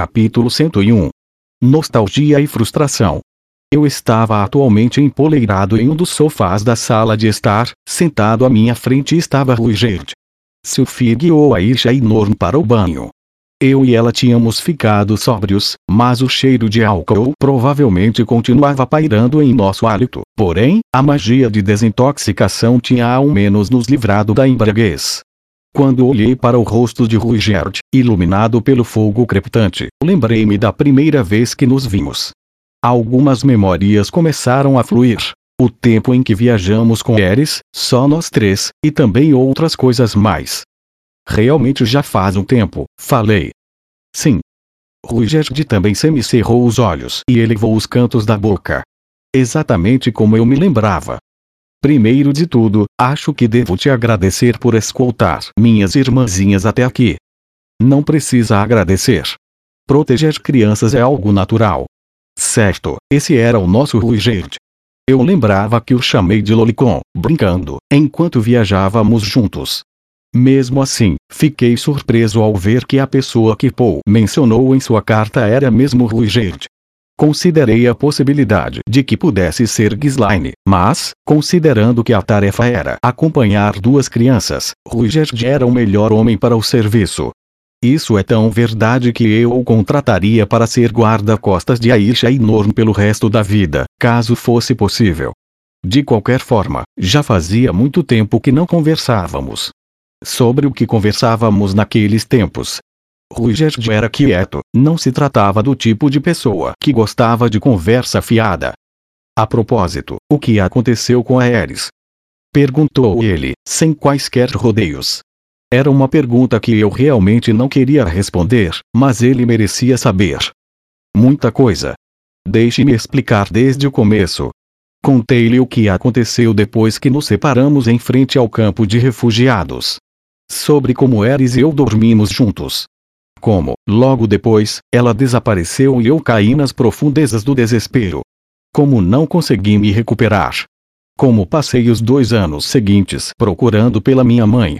Capítulo 101 Nostalgia e frustração. Eu estava atualmente empoleirado em um dos sofás da sala de estar, sentado à minha frente estava Ruigerd. Sophie guiou a Isha Norm para o banho. Eu e ela tínhamos ficado sóbrios, mas o cheiro de álcool provavelmente continuava pairando em nosso hálito. Porém, a magia de desintoxicação tinha ao menos nos livrado da embriaguez. Quando olhei para o rosto de Ruigerd, iluminado pelo fogo crepitante, lembrei-me da primeira vez que nos vimos. Algumas memórias começaram a fluir. O tempo em que viajamos com Eris, só nós três, e também outras coisas mais. Realmente já faz um tempo, falei. Sim. Ruigerd também semicerrou os olhos e elevou os cantos da boca. Exatamente como eu me lembrava. Primeiro de tudo, acho que devo te agradecer por escoltar minhas irmãzinhas até aqui. Não precisa agradecer. Proteger crianças é algo natural. Certo, esse era o nosso Ruigerd. Eu lembrava que o chamei de Lolicon, brincando, enquanto viajávamos juntos. Mesmo assim, fiquei surpreso ao ver que a pessoa que Paul mencionou em sua carta era mesmo Ruigerd. Considerei a possibilidade de que pudesse ser Ghislaine, mas, considerando que a tarefa era acompanhar duas crianças, Ruigerd era o melhor homem para o serviço. Isso é tão verdade que eu o contrataria para ser guarda-costas de Aisha e Norm pelo resto da vida, caso fosse possível. De qualquer forma, já fazia muito tempo que não conversávamos. Sobre o que conversávamos naqueles tempos. Ruigerd era quieto, não se tratava do tipo de pessoa que gostava de conversa fiada. A propósito, o que aconteceu com a Ares? Perguntou ele, sem quaisquer rodeios. Era uma pergunta que eu realmente não queria responder, mas ele merecia saber. Muita coisa. Deixe-me explicar desde o começo. Contei-lhe o que aconteceu depois que nos separamos em frente ao campo de refugiados sobre como Eris e eu dormimos juntos. Como, logo depois, ela desapareceu e eu caí nas profundezas do desespero. Como não consegui me recuperar. Como passei os dois anos seguintes procurando pela minha mãe.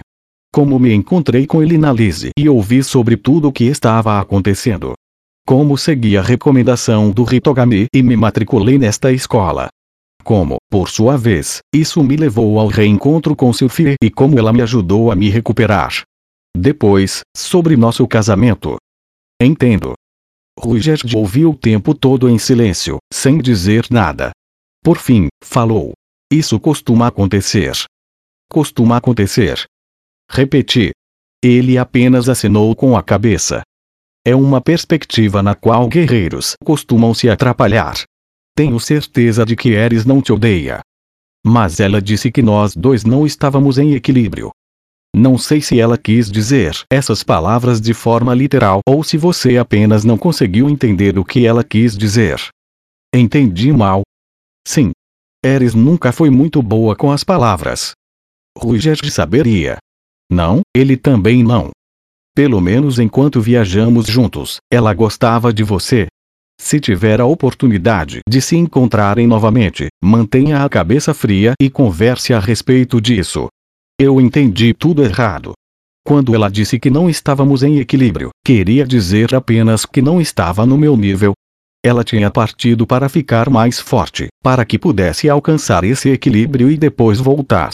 Como me encontrei com ele na Lise e ouvi sobre tudo o que estava acontecendo. Como segui a recomendação do Ritogami e me matriculei nesta escola. Como, por sua vez, isso me levou ao reencontro com Sophie e como ela me ajudou a me recuperar. Depois, sobre nosso casamento. Entendo. Ruigerd ouviu o tempo todo em silêncio, sem dizer nada. Por fim, falou. Isso costuma acontecer. Costuma acontecer. Repeti. Ele apenas assinou com a cabeça. É uma perspectiva na qual guerreiros costumam se atrapalhar. Tenho certeza de que Eris não te odeia. Mas ela disse que nós dois não estávamos em equilíbrio. Não sei se ela quis dizer essas palavras de forma literal ou se você apenas não conseguiu entender o que ela quis dizer. Entendi mal. Sim. Eris nunca foi muito boa com as palavras. Ruigerd saberia. Não, ele também não. Pelo menos enquanto viajamos juntos, ela gostava de você, se tiver a oportunidade de se encontrarem novamente, mantenha a cabeça fria e converse a respeito disso. Eu entendi tudo errado. Quando ela disse que não estávamos em equilíbrio, queria dizer apenas que não estava no meu nível. Ela tinha partido para ficar mais forte, para que pudesse alcançar esse equilíbrio e depois voltar.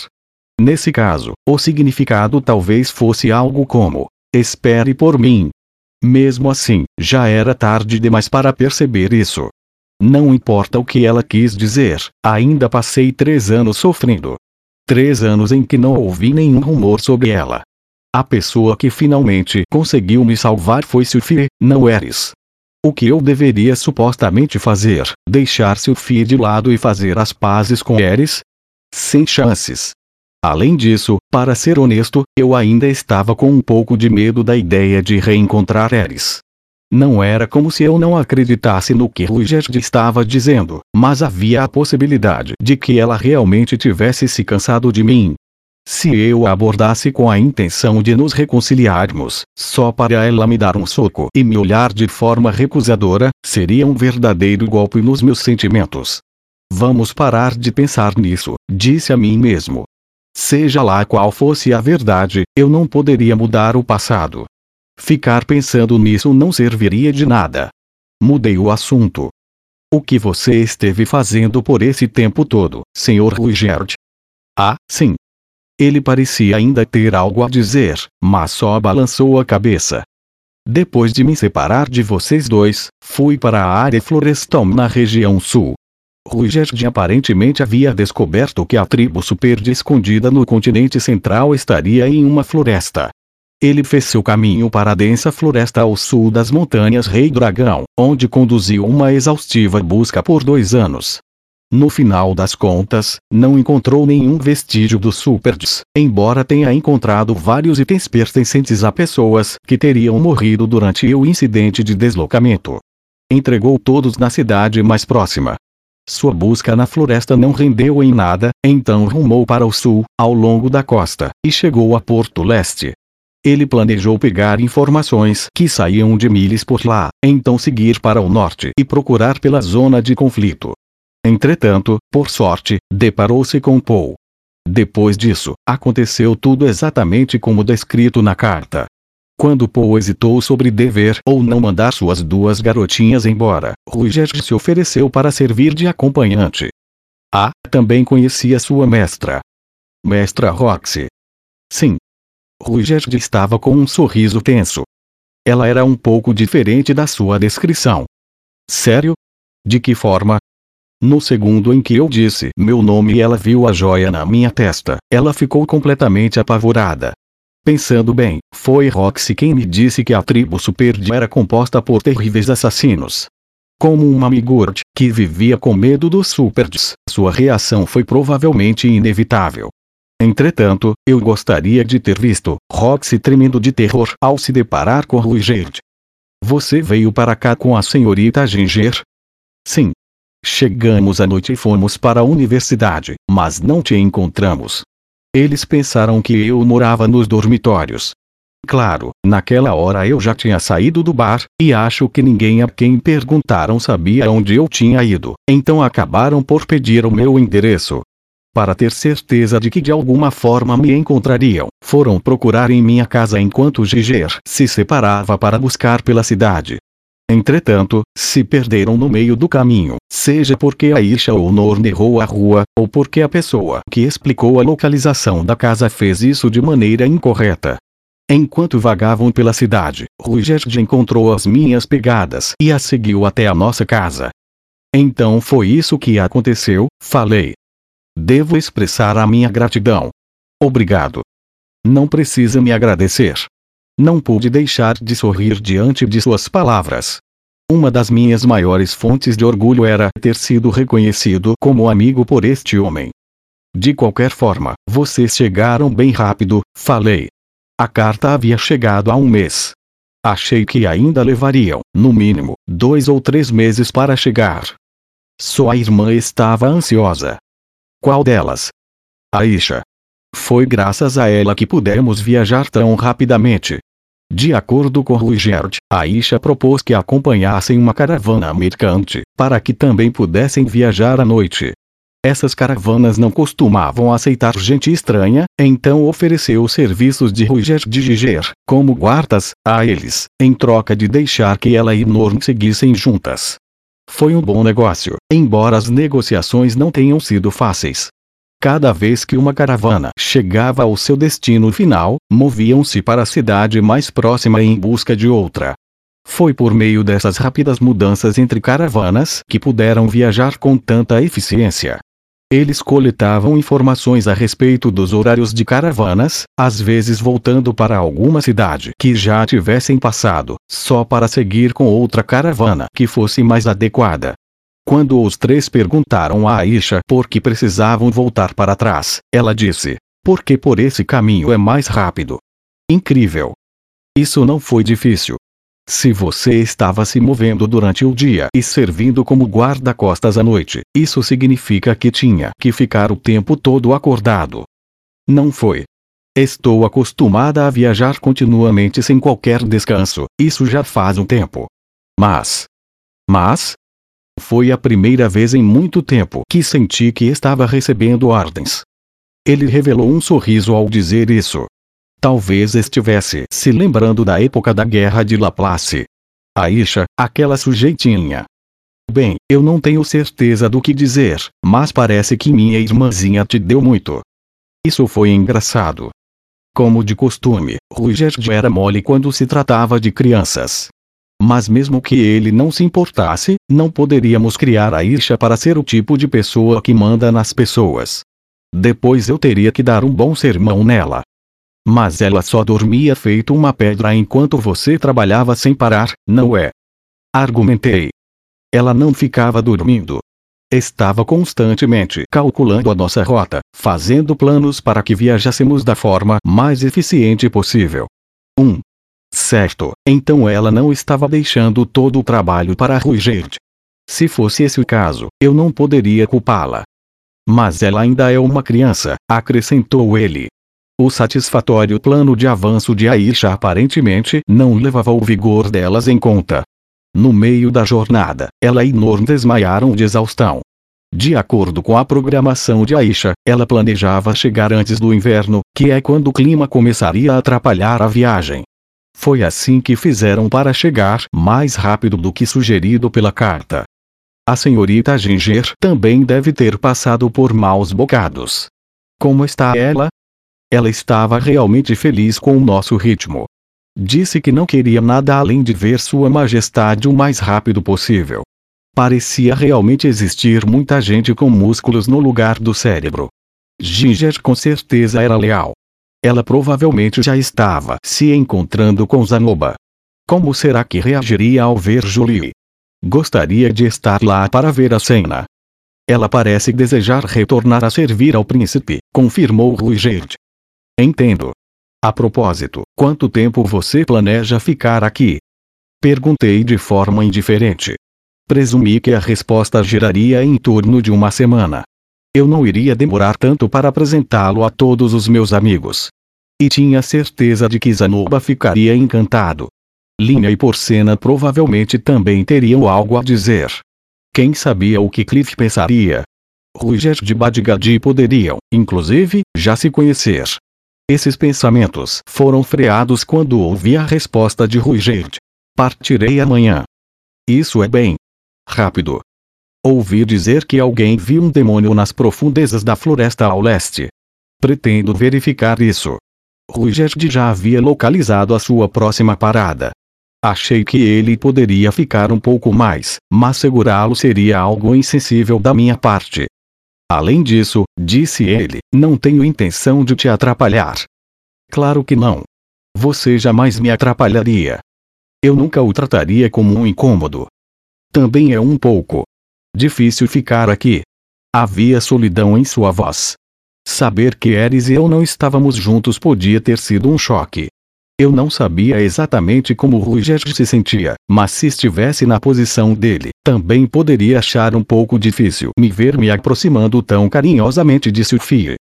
Nesse caso, o significado talvez fosse algo como: Espere por mim, mesmo assim, já era tarde demais para perceber isso. Não importa o que ela quis dizer, ainda passei três anos sofrendo. Três anos em que não ouvi nenhum rumor sobre ela. A pessoa que finalmente conseguiu me salvar foi Sophie, não Eris. O que eu deveria supostamente fazer? Deixar Sophie de lado e fazer as pazes com Eris? Sem chances. Além disso, para ser honesto, eu ainda estava com um pouco de medo da ideia de reencontrar Eris. Não era como se eu não acreditasse no que Ruigerd estava dizendo, mas havia a possibilidade de que ela realmente tivesse se cansado de mim. Se eu a abordasse com a intenção de nos reconciliarmos, só para ela me dar um soco e me olhar de forma recusadora, seria um verdadeiro golpe nos meus sentimentos. Vamos parar de pensar nisso, disse a mim mesmo. Seja lá qual fosse a verdade, eu não poderia mudar o passado. Ficar pensando nisso não serviria de nada. Mudei o assunto. O que você esteve fazendo por esse tempo todo, Sr. Ruigerd? Ah, sim. Ele parecia ainda ter algo a dizer, mas só balançou a cabeça. Depois de me separar de vocês dois, fui para a área florestal na região sul. Ruigerd aparentemente havia descoberto que a tribo Superde escondida no continente central estaria em uma floresta. Ele fez seu caminho para a densa floresta ao sul das montanhas Rei Dragão, onde conduziu uma exaustiva busca por dois anos. No final das contas, não encontrou nenhum vestígio dos Superds, embora tenha encontrado vários itens pertencentes a pessoas que teriam morrido durante o incidente de deslocamento. Entregou todos na cidade mais próxima. Sua busca na floresta não rendeu em nada, então rumou para o sul, ao longo da costa, e chegou a Porto Leste. Ele planejou pegar informações que saíam de milhas por lá, então seguir para o norte e procurar pela zona de conflito. Entretanto, por sorte, deparou-se com Paul. Depois disso, aconteceu tudo exatamente como descrito na carta. Quando Paul hesitou sobre dever ou não mandar suas duas garotinhas embora, Ruger se ofereceu para servir de acompanhante. Ah, também conhecia sua mestra. Mestra Roxy. Sim. Ruger estava com um sorriso tenso. Ela era um pouco diferente da sua descrição. Sério? De que forma? No segundo em que eu disse meu nome e ela viu a joia na minha testa, ela ficou completamente apavorada. Pensando bem, foi Roxy quem me disse que a tribo Superd era composta por terríveis assassinos. Como uma Migurd, que vivia com medo dos Superds, sua reação foi provavelmente inevitável. Entretanto, eu gostaria de ter visto Roxy tremendo de terror ao se deparar com Ruigerd. Você veio para cá com a senhorita Ginger? Sim, Chegamos à noite e fomos para a universidade, mas não te encontramos. Eles pensaram que eu morava nos dormitórios. Claro, naquela hora eu já tinha saído do bar, e acho que ninguém a quem perguntaram sabia onde eu tinha ido, então acabaram por pedir o meu endereço. Para ter certeza de que de alguma forma me encontrariam, foram procurar em minha casa enquanto Giger se separava para buscar pela cidade. Entretanto, se perderam no meio do caminho, seja porque a Isha ou Norn errou a rua, ou porque a pessoa que explicou a localização da casa fez isso de maneira incorreta. Enquanto vagavam pela cidade, Ruigerd encontrou as minhas pegadas e as seguiu até a nossa casa. Então foi isso que aconteceu, falei. Devo expressar a minha gratidão. Obrigado. Não precisa me agradecer. Não pude deixar de sorrir diante de suas palavras. Uma das minhas maiores fontes de orgulho era ter sido reconhecido como amigo por este homem. De qualquer forma, vocês chegaram bem rápido, falei. A carta havia chegado há um mês. Achei que ainda levariam, no mínimo, dois ou três meses para chegar. Sua irmã estava ansiosa. Qual delas? Aisha. Foi graças a ela que pudemos viajar tão rapidamente. De acordo com Ruigert, Aisha propôs que acompanhassem uma caravana mercante, para que também pudessem viajar à noite. Essas caravanas não costumavam aceitar gente estranha, então ofereceu serviços de Ruigert de Giger, como guardas, a eles, em troca de deixar que ela e Norn seguissem juntas. Foi um bom negócio, embora as negociações não tenham sido fáceis. Cada vez que uma caravana chegava ao seu destino final, moviam-se para a cidade mais próxima em busca de outra. Foi por meio dessas rápidas mudanças entre caravanas que puderam viajar com tanta eficiência. Eles coletavam informações a respeito dos horários de caravanas, às vezes voltando para alguma cidade que já tivessem passado, só para seguir com outra caravana que fosse mais adequada. Quando os três perguntaram a Aisha por que precisavam voltar para trás, ela disse: Porque por esse caminho é mais rápido. Incrível. Isso não foi difícil. Se você estava se movendo durante o dia e servindo como guarda-costas à noite, isso significa que tinha que ficar o tempo todo acordado. Não foi. Estou acostumada a viajar continuamente sem qualquer descanso, isso já faz um tempo. Mas. Mas, foi a primeira vez em muito tempo que senti que estava recebendo ordens. Ele revelou um sorriso ao dizer isso. Talvez estivesse se lembrando da época da guerra de Laplace. Aisha, aquela sujeitinha. Bem, eu não tenho certeza do que dizer, mas parece que minha irmãzinha te deu muito. Isso foi engraçado. Como de costume, Ruigerd era mole quando se tratava de crianças. Mas mesmo que ele não se importasse, não poderíamos criar a Isha para ser o tipo de pessoa que manda nas pessoas. Depois eu teria que dar um bom sermão nela. Mas ela só dormia feito uma pedra enquanto você trabalhava sem parar, não é? Argumentei. Ela não ficava dormindo. Estava constantemente calculando a nossa rota, fazendo planos para que viajássemos da forma mais eficiente possível. 1. Um. Certo, então ela não estava deixando todo o trabalho a Ruigerd. Se fosse esse o caso, eu não poderia culpá-la. Mas ela ainda é uma criança, acrescentou ele. O satisfatório plano de avanço de Aisha aparentemente não levava o vigor delas em conta. No meio da jornada, ela e Norm desmaiaram de exaustão. De acordo com a programação de Aisha, ela planejava chegar antes do inverno, que é quando o clima começaria a atrapalhar a viagem. Foi assim que fizeram para chegar mais rápido do que sugerido pela carta. A senhorita Ginger também deve ter passado por maus bocados. Como está ela? Ela estava realmente feliz com o nosso ritmo. Disse que não queria nada além de ver Sua Majestade o mais rápido possível. Parecia realmente existir muita gente com músculos no lugar do cérebro. Ginger com certeza era leal. Ela provavelmente já estava se encontrando com Zanoba. Como será que reagiria ao ver Julie? Gostaria de estar lá para ver a cena. Ela parece desejar retornar a servir ao príncipe, confirmou Ruigerd. Entendo. A propósito, quanto tempo você planeja ficar aqui? Perguntei de forma indiferente. Presumi que a resposta giraria em torno de uma semana. Eu não iria demorar tanto para apresentá-lo a todos os meus amigos. E tinha certeza de que Zanoba ficaria encantado. Linha e Porcena provavelmente também teriam algo a dizer. Quem sabia o que Cliff pensaria? Ruger de Badgadi poderiam, inclusive, já se conhecer. Esses pensamentos foram freados quando ouvi a resposta de Ruigerd. Partirei amanhã. Isso é bem rápido. Ouvi dizer que alguém viu um demônio nas profundezas da floresta ao leste. Pretendo verificar isso. Ruigerd já havia localizado a sua próxima parada. Achei que ele poderia ficar um pouco mais, mas segurá-lo seria algo insensível da minha parte. Além disso, disse ele, não tenho intenção de te atrapalhar. Claro que não. Você jamais me atrapalharia. Eu nunca o trataria como um incômodo. Também é um pouco difícil ficar aqui. Havia solidão em sua voz. Saber que Eris e eu não estávamos juntos podia ter sido um choque. Eu não sabia exatamente como Ruger se sentia, mas se estivesse na posição dele, também poderia achar um pouco difícil me ver me aproximando tão carinhosamente de Sophie.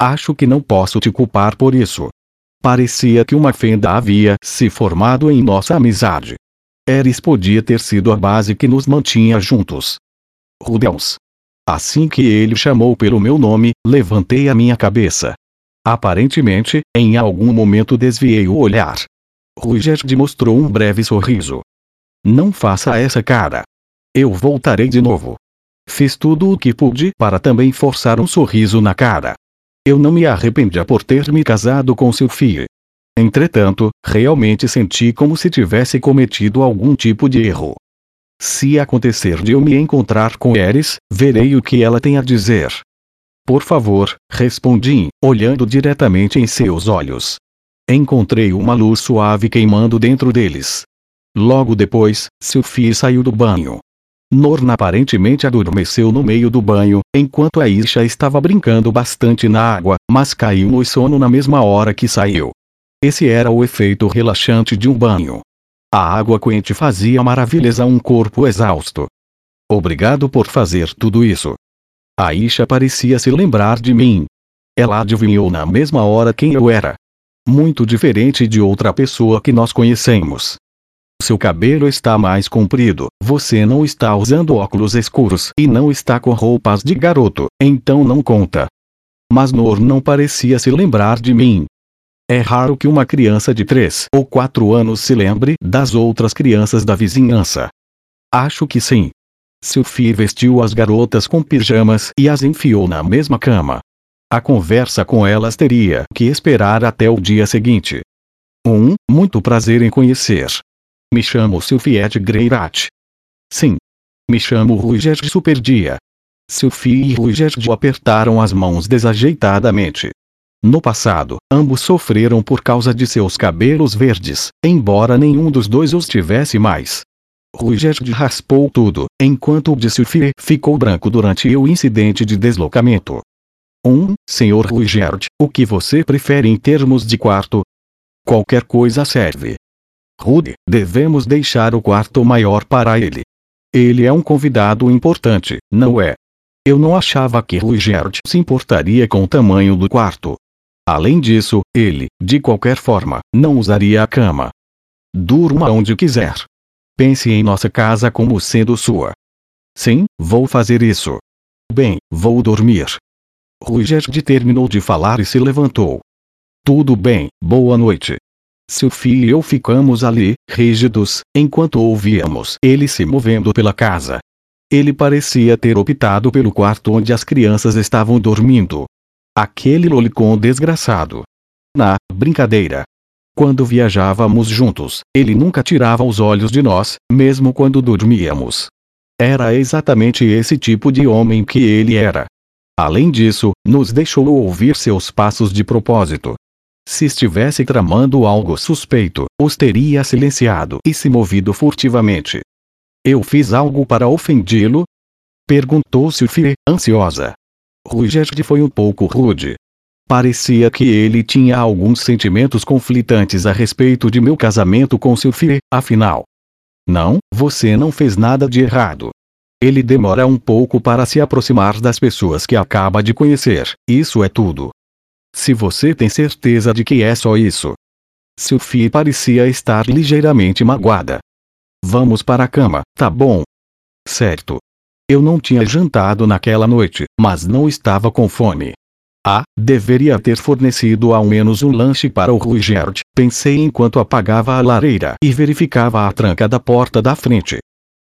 Acho que não posso te culpar por isso. Parecia que uma fenda havia se formado em nossa amizade. Eris podia ter sido a base que nos mantinha juntos. Rubens. Assim que ele chamou pelo meu nome, levantei a minha cabeça. Aparentemente, em algum momento desviei o olhar. Ruigerd mostrou um breve sorriso. Não faça essa cara. Eu voltarei de novo. Fiz tudo o que pude para também forçar um sorriso na cara. Eu não me arrependia por ter me casado com seu filho. Entretanto, realmente senti como se tivesse cometido algum tipo de erro. Se acontecer de eu me encontrar com Eris, verei o que ela tem a dizer. Por favor, respondi, olhando diretamente em seus olhos. Encontrei uma luz suave queimando dentro deles. Logo depois, Sophie saiu do banho. Norna aparentemente adormeceu no meio do banho, enquanto a Isha estava brincando bastante na água, mas caiu no sono na mesma hora que saiu. Esse era o efeito relaxante de um banho. A água quente fazia maravilhas a um corpo exausto. Obrigado por fazer tudo isso. Aisha parecia se lembrar de mim. Ela adivinhou na mesma hora quem eu era. Muito diferente de outra pessoa que nós conhecemos. Seu cabelo está mais comprido, você não está usando óculos escuros e não está com roupas de garoto, então não conta. Mas Nor não parecia se lembrar de mim. É raro que uma criança de 3 ou 4 anos se lembre das outras crianças da vizinhança. Acho que sim. Sophie vestiu as garotas com pijamas e as enfiou na mesma cama. A conversa com elas teria que esperar até o dia seguinte. 1. Um, muito prazer em conhecer. Me chamo Sylviette Greirat. Sim. Me chamo Ruger Superdia. Sophie e Ruger apertaram as mãos desajeitadamente. No passado, ambos sofreram por causa de seus cabelos verdes, embora nenhum dos dois os tivesse mais. Ruigerd raspou tudo, enquanto o de ficou branco durante o incidente de deslocamento. 1. Um, Senhor Ruigerd, o que você prefere em termos de quarto? Qualquer coisa serve. Rude, devemos deixar o quarto maior para ele. Ele é um convidado importante, não é? Eu não achava que Ruigerd se importaria com o tamanho do quarto. Além disso, ele, de qualquer forma, não usaria a cama. Durma onde quiser. Pense em nossa casa como sendo sua. Sim, vou fazer isso. Bem, vou dormir. Ruigerd terminou de falar e se levantou. Tudo bem, boa noite. Sophie e eu ficamos ali, rígidos, enquanto ouvíamos ele se movendo pela casa. Ele parecia ter optado pelo quarto onde as crianças estavam dormindo. Aquele lolicon desgraçado. Na brincadeira. Quando viajávamos juntos, ele nunca tirava os olhos de nós, mesmo quando dormíamos. Era exatamente esse tipo de homem que ele era. Além disso, nos deixou ouvir seus passos de propósito. Se estivesse tramando algo suspeito, os teria silenciado e se movido furtivamente. Eu fiz algo para ofendê-lo? Perguntou Sophie, ansiosa. Ruigerd foi um pouco rude. Parecia que ele tinha alguns sentimentos conflitantes a respeito de meu casamento com Sophie, afinal. Não, você não fez nada de errado. Ele demora um pouco para se aproximar das pessoas que acaba de conhecer, isso é tudo. Se você tem certeza de que é só isso. Sophie parecia estar ligeiramente magoada. Vamos para a cama, tá bom? Certo. Eu não tinha jantado naquela noite, mas não estava com fome. Ah, deveria ter fornecido ao menos um lanche para o Ruigerd, pensei enquanto apagava a lareira e verificava a tranca da porta da frente.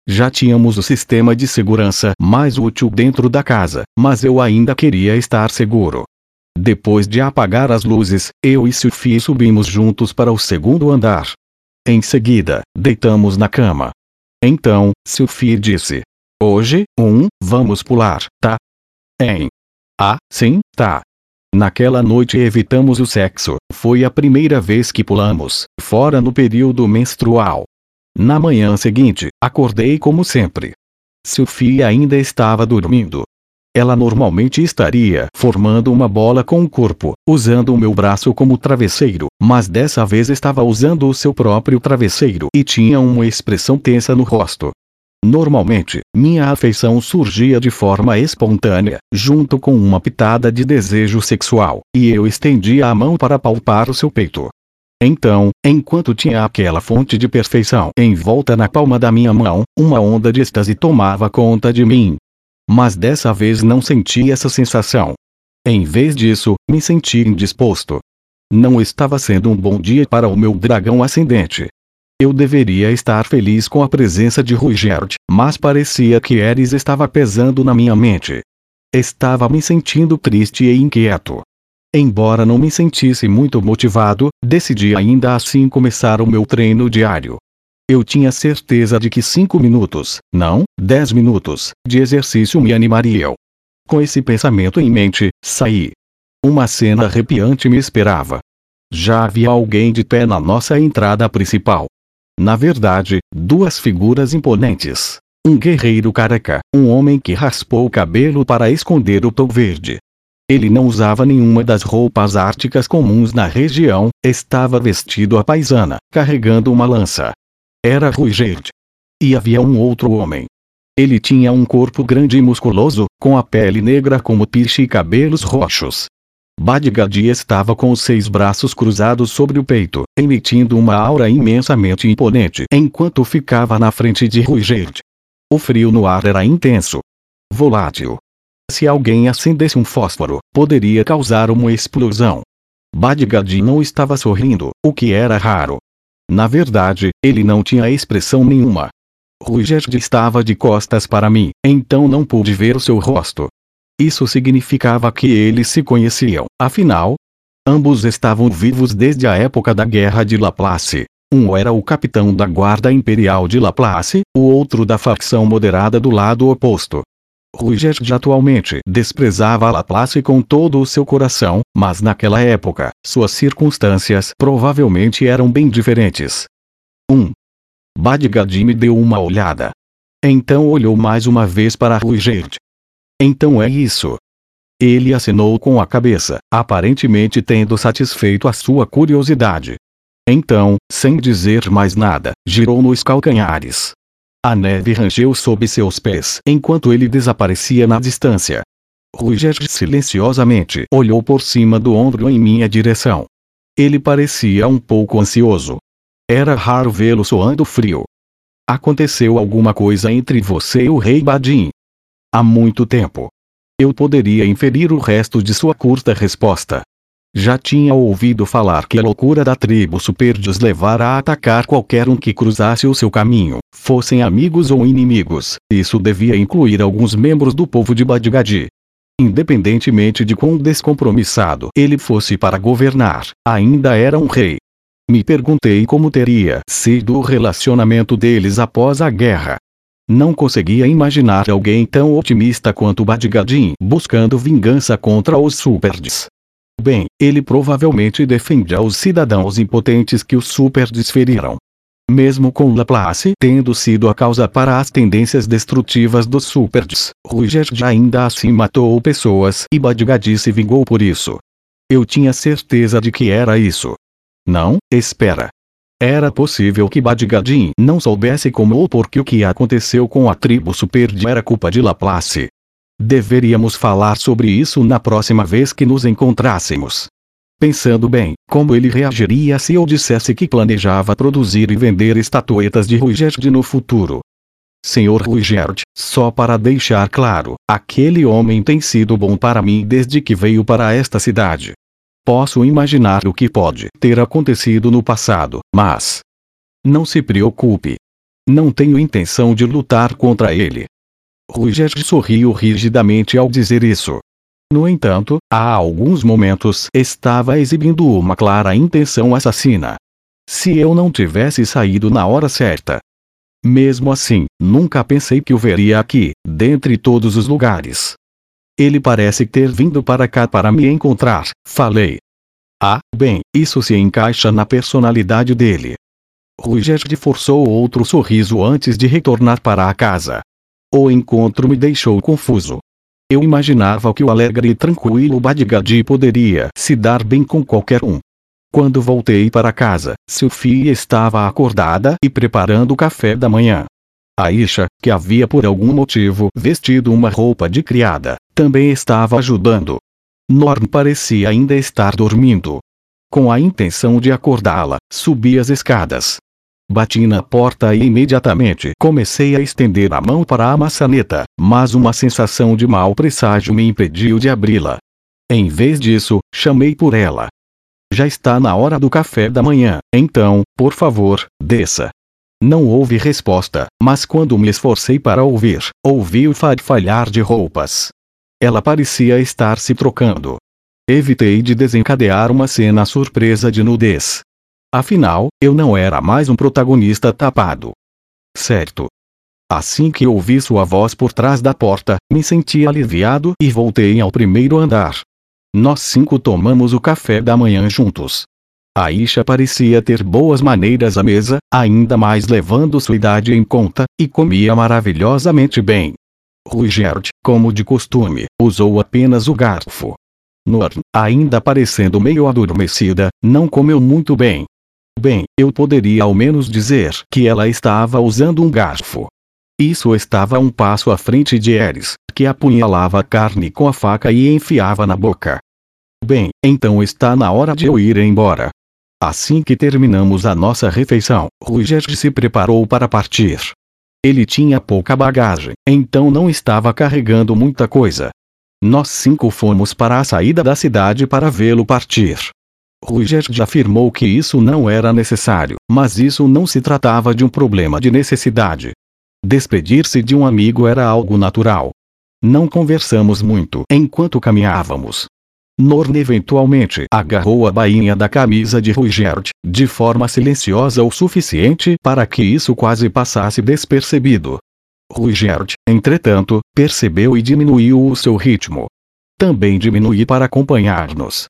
Já tínhamos o sistema de segurança mais útil dentro da casa, mas eu ainda queria estar seguro. Depois de apagar as luzes, eu e Sophie subimos juntos para o segundo andar. Em seguida, deitamos na cama. Então, Sophie disse: Hoje, um, vamos pular, tá? Em. Ah, sim, tá. Naquela noite evitamos o sexo, foi a primeira vez que pulamos, fora no período menstrual. Na manhã seguinte, acordei como sempre. Sophie ainda estava dormindo. Ela normalmente estaria formando uma bola com o corpo, usando o meu braço como travesseiro, mas dessa vez estava usando o seu próprio travesseiro e tinha uma expressão tensa no rosto. Normalmente, minha afeição surgia de forma espontânea, junto com uma pitada de desejo sexual, e eu estendia a mão para palpar o seu peito. Então, enquanto tinha aquela fonte de perfeição em volta na palma da minha mão, uma onda de êxtase tomava conta de mim. Mas dessa vez não senti essa sensação. Em vez disso, me senti indisposto. Não estava sendo um bom dia para o meu dragão ascendente. Eu deveria estar feliz com a presença de Ruigerd, mas parecia que Eris estava pesando na minha mente. Estava me sentindo triste e inquieto. Embora não me sentisse muito motivado, decidi ainda assim começar o meu treino diário. Eu tinha certeza de que cinco minutos, não, dez minutos, de exercício me animariam. Com esse pensamento em mente, saí. Uma cena arrepiante me esperava. Já havia alguém de pé na nossa entrada principal. Na verdade, duas figuras imponentes. Um guerreiro careca, um homem que raspou o cabelo para esconder o tom verde. Ele não usava nenhuma das roupas árticas comuns na região, estava vestido à paisana, carregando uma lança. Era Ruigerd. E havia um outro homem. Ele tinha um corpo grande e musculoso, com a pele negra como piche e cabelos roxos. Badgadi estava com os seis braços cruzados sobre o peito, emitindo uma aura imensamente imponente enquanto ficava na frente de Ruigerd. O frio no ar era intenso. Volátil. Se alguém acendesse um fósforo, poderia causar uma explosão. Badgadi não estava sorrindo, o que era raro. Na verdade, ele não tinha expressão nenhuma. Ruigerd estava de costas para mim, então não pude ver o seu rosto. Isso significava que eles se conheciam, afinal, ambos estavam vivos desde a época da Guerra de Laplace. Um era o capitão da Guarda Imperial de Laplace, o outro da facção moderada do lado oposto. Ruigerd atualmente desprezava Laplace com todo o seu coração, mas naquela época, suas circunstâncias provavelmente eram bem diferentes. 1. Um. Badgad me deu uma olhada. Então olhou mais uma vez para Ruigerd. Então é isso. Ele acenou com a cabeça, aparentemente tendo satisfeito a sua curiosidade. Então, sem dizer mais nada, girou nos calcanhares. A neve rangeu sob seus pés enquanto ele desaparecia na distância. Ruger silenciosamente olhou por cima do ombro em minha direção. Ele parecia um pouco ansioso. Era raro vê-lo soando frio. Aconteceu alguma coisa entre você e o rei Badin? Há muito tempo. Eu poderia inferir o resto de sua curta resposta. Já tinha ouvido falar que a loucura da tribo Superdios levara a atacar qualquer um que cruzasse o seu caminho, fossem amigos ou inimigos. Isso devia incluir alguns membros do povo de Badgadi. Independentemente de quão descompromissado ele fosse para governar, ainda era um rei. Me perguntei como teria sido o relacionamento deles após a guerra. Não conseguia imaginar alguém tão otimista quanto Badgadin buscando vingança contra os Superds. Bem, ele provavelmente defendia os cidadãos impotentes que os super desferiram. Mesmo com Laplace tendo sido a causa para as tendências destrutivas dos Superds, Ruigerd ainda assim matou pessoas e Badgadi se vingou por isso. Eu tinha certeza de que era isso. Não, espera. Era possível que Badgadin não soubesse como ou por que o que aconteceu com a tribo Superd era culpa de Laplace. Deveríamos falar sobre isso na próxima vez que nos encontrássemos. Pensando bem, como ele reagiria se eu dissesse que planejava produzir e vender estatuetas de Ruigerd no futuro? Senhor Ruigerd, só para deixar claro, aquele homem tem sido bom para mim desde que veio para esta cidade. Posso imaginar o que pode ter acontecido no passado, mas. Não se preocupe. Não tenho intenção de lutar contra ele. Ruger sorriu rigidamente ao dizer isso. No entanto, há alguns momentos estava exibindo uma clara intenção assassina. Se eu não tivesse saído na hora certa. Mesmo assim, nunca pensei que o veria aqui, dentre todos os lugares. Ele parece ter vindo para cá para me encontrar, falei. Ah, bem, isso se encaixa na personalidade dele. Ruigerd forçou outro sorriso antes de retornar para a casa. O encontro me deixou confuso. Eu imaginava que o alegre e tranquilo Badgadi poderia se dar bem com qualquer um. Quando voltei para casa, Sophie estava acordada e preparando o café da manhã. Aisha, que havia por algum motivo vestido uma roupa de criada, também estava ajudando. Norm parecia ainda estar dormindo. Com a intenção de acordá-la, subi as escadas. Bati na porta e imediatamente comecei a estender a mão para a maçaneta, mas uma sensação de mau presságio me impediu de abri-la. Em vez disso, chamei por ela. Já está na hora do café da manhã, então, por favor, desça. Não houve resposta, mas quando me esforcei para ouvir, ouvi o farfalhar de roupas. Ela parecia estar se trocando. Evitei de desencadear uma cena surpresa de nudez, Afinal, eu não era mais um protagonista tapado. Certo. Assim que ouvi sua voz por trás da porta, me senti aliviado e voltei ao primeiro andar. Nós cinco tomamos o café da manhã juntos. Aisha parecia ter boas maneiras à mesa, ainda mais levando sua idade em conta, e comia maravilhosamente bem. Ruigerd, como de costume, usou apenas o garfo. Norn, ainda parecendo meio adormecida, não comeu muito bem. Bem, eu poderia ao menos dizer que ela estava usando um garfo. Isso estava um passo à frente de Eris, que apunhalava a carne com a faca e enfiava na boca. Bem, então está na hora de eu ir embora. Assim que terminamos a nossa refeição, Ruigerd se preparou para partir. Ele tinha pouca bagagem, então não estava carregando muita coisa. Nós cinco fomos para a saída da cidade para vê-lo partir. Ruigerd afirmou que isso não era necessário, mas isso não se tratava de um problema de necessidade. Despedir-se de um amigo era algo natural. Não conversamos muito enquanto caminhávamos. Norn eventualmente agarrou a bainha da camisa de Ruigerd, de forma silenciosa o suficiente para que isso quase passasse despercebido. Ruigerd, entretanto, percebeu e diminuiu o seu ritmo. Também diminuí para acompanhar-nos.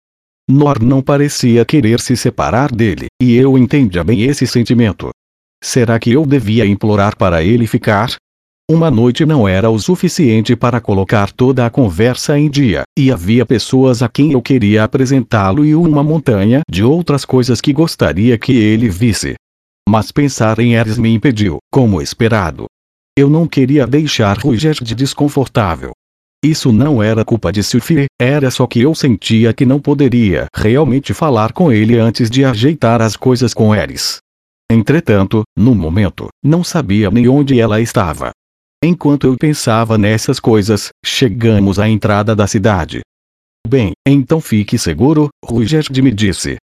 Nor não parecia querer se separar dele, e eu entendia bem esse sentimento. Será que eu devia implorar para ele ficar? Uma noite não era o suficiente para colocar toda a conversa em dia, e havia pessoas a quem eu queria apresentá-lo e uma montanha de outras coisas que gostaria que ele visse. Mas pensar em Eris me impediu, como esperado. Eu não queria deixar de desconfortável. Isso não era culpa de Sylphie, era só que eu sentia que não poderia realmente falar com ele antes de ajeitar as coisas com Eris. Entretanto, no momento, não sabia nem onde ela estava. Enquanto eu pensava nessas coisas, chegamos à entrada da cidade. Bem, então fique seguro, Ruigerd me disse.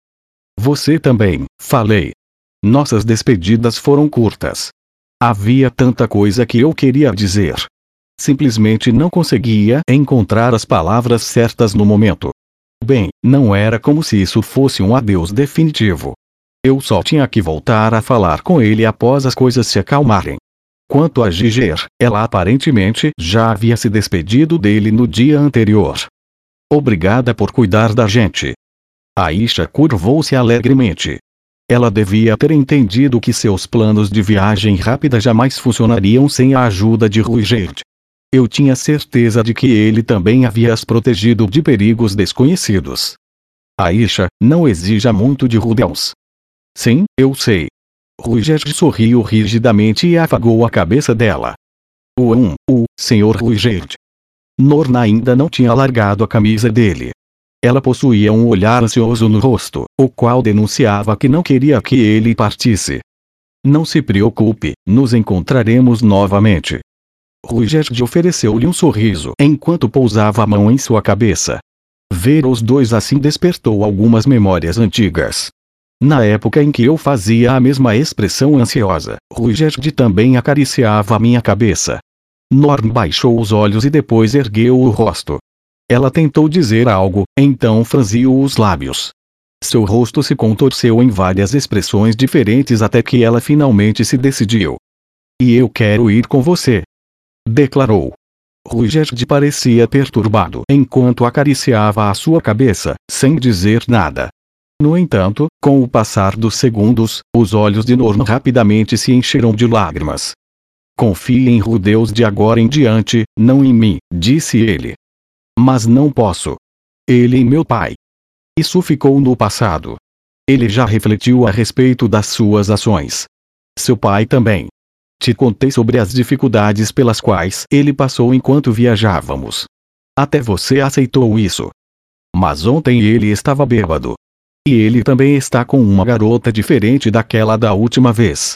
Você também, falei. Nossas despedidas foram curtas. Havia tanta coisa que eu queria dizer, simplesmente não conseguia encontrar as palavras certas no momento. Bem, não era como se isso fosse um adeus definitivo. Eu só tinha que voltar a falar com ele após as coisas se acalmarem. Quanto a Giger, ela aparentemente já havia se despedido dele no dia anterior. Obrigada por cuidar da gente. Aisha curvou-se alegremente. Ela devia ter entendido que seus planos de viagem rápida jamais funcionariam sem a ajuda de Ruigerd. Eu tinha certeza de que ele também havia as protegido de perigos desconhecidos. Aisha, não exija muito de Rudels. Sim, eu sei. Ruigerd sorriu rigidamente e afagou a cabeça dela. O um, o, Sr. Ruigerd. Norna ainda não tinha largado a camisa dele. Ela possuía um olhar ansioso no rosto, o qual denunciava que não queria que ele partisse. Não se preocupe, nos encontraremos novamente. Ruigerd ofereceu-lhe um sorriso enquanto pousava a mão em sua cabeça. Ver os dois assim despertou algumas memórias antigas. Na época em que eu fazia a mesma expressão ansiosa, Ruigerd também acariciava minha cabeça. Norm baixou os olhos e depois ergueu o rosto. Ela tentou dizer algo, então franziu os lábios. Seu rosto se contorceu em várias expressões diferentes até que ela finalmente se decidiu. E eu quero ir com você declarou. Ruigerd parecia perturbado enquanto acariciava a sua cabeça, sem dizer nada. No entanto, com o passar dos segundos, os olhos de Norman rapidamente se encheram de lágrimas. Confie em Rudeus de agora em diante, não em mim, disse ele. Mas não posso. Ele e meu pai. Isso ficou no passado. Ele já refletiu a respeito das suas ações. Seu pai também. Te contei sobre as dificuldades pelas quais ele passou enquanto viajávamos. Até você aceitou isso. Mas ontem ele estava bêbado. E ele também está com uma garota diferente daquela da última vez.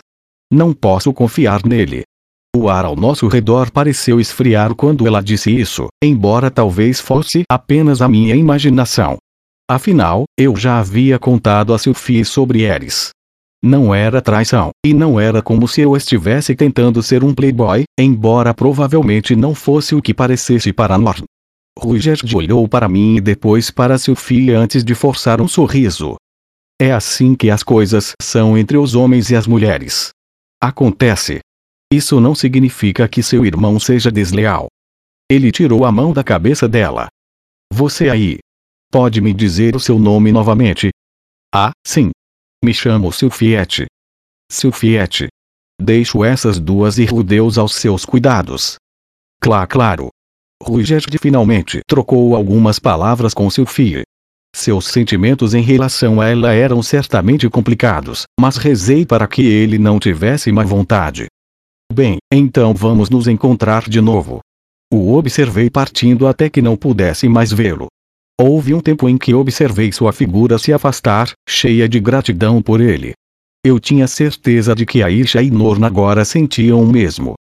Não posso confiar nele. O ar ao nosso redor pareceu esfriar quando ela disse isso, embora talvez fosse apenas a minha imaginação. Afinal, eu já havia contado a Sophie sobre Eris. Não era traição, e não era como se eu estivesse tentando ser um playboy, embora provavelmente não fosse o que parecesse para Ruigerd olhou para mim e depois para Sophie antes de forçar um sorriso. É assim que as coisas são entre os homens e as mulheres. Acontece. Isso não significa que seu irmão seja desleal. Ele tirou a mão da cabeça dela. Você aí. Pode me dizer o seu nome novamente? Ah, sim, me chamo Silfiete. Silfiete. Deixo essas duas irrudeus aos seus cuidados. Clá claro. Ruigerd finalmente trocou algumas palavras com Silfie. Seus sentimentos em relação a ela eram certamente complicados, mas rezei para que ele não tivesse má vontade. Bem, então vamos nos encontrar de novo. O observei partindo até que não pudesse mais vê-lo. Houve um tempo em que observei sua figura se afastar, cheia de gratidão por ele. Eu tinha certeza de que Aisha e Norna agora sentiam o mesmo.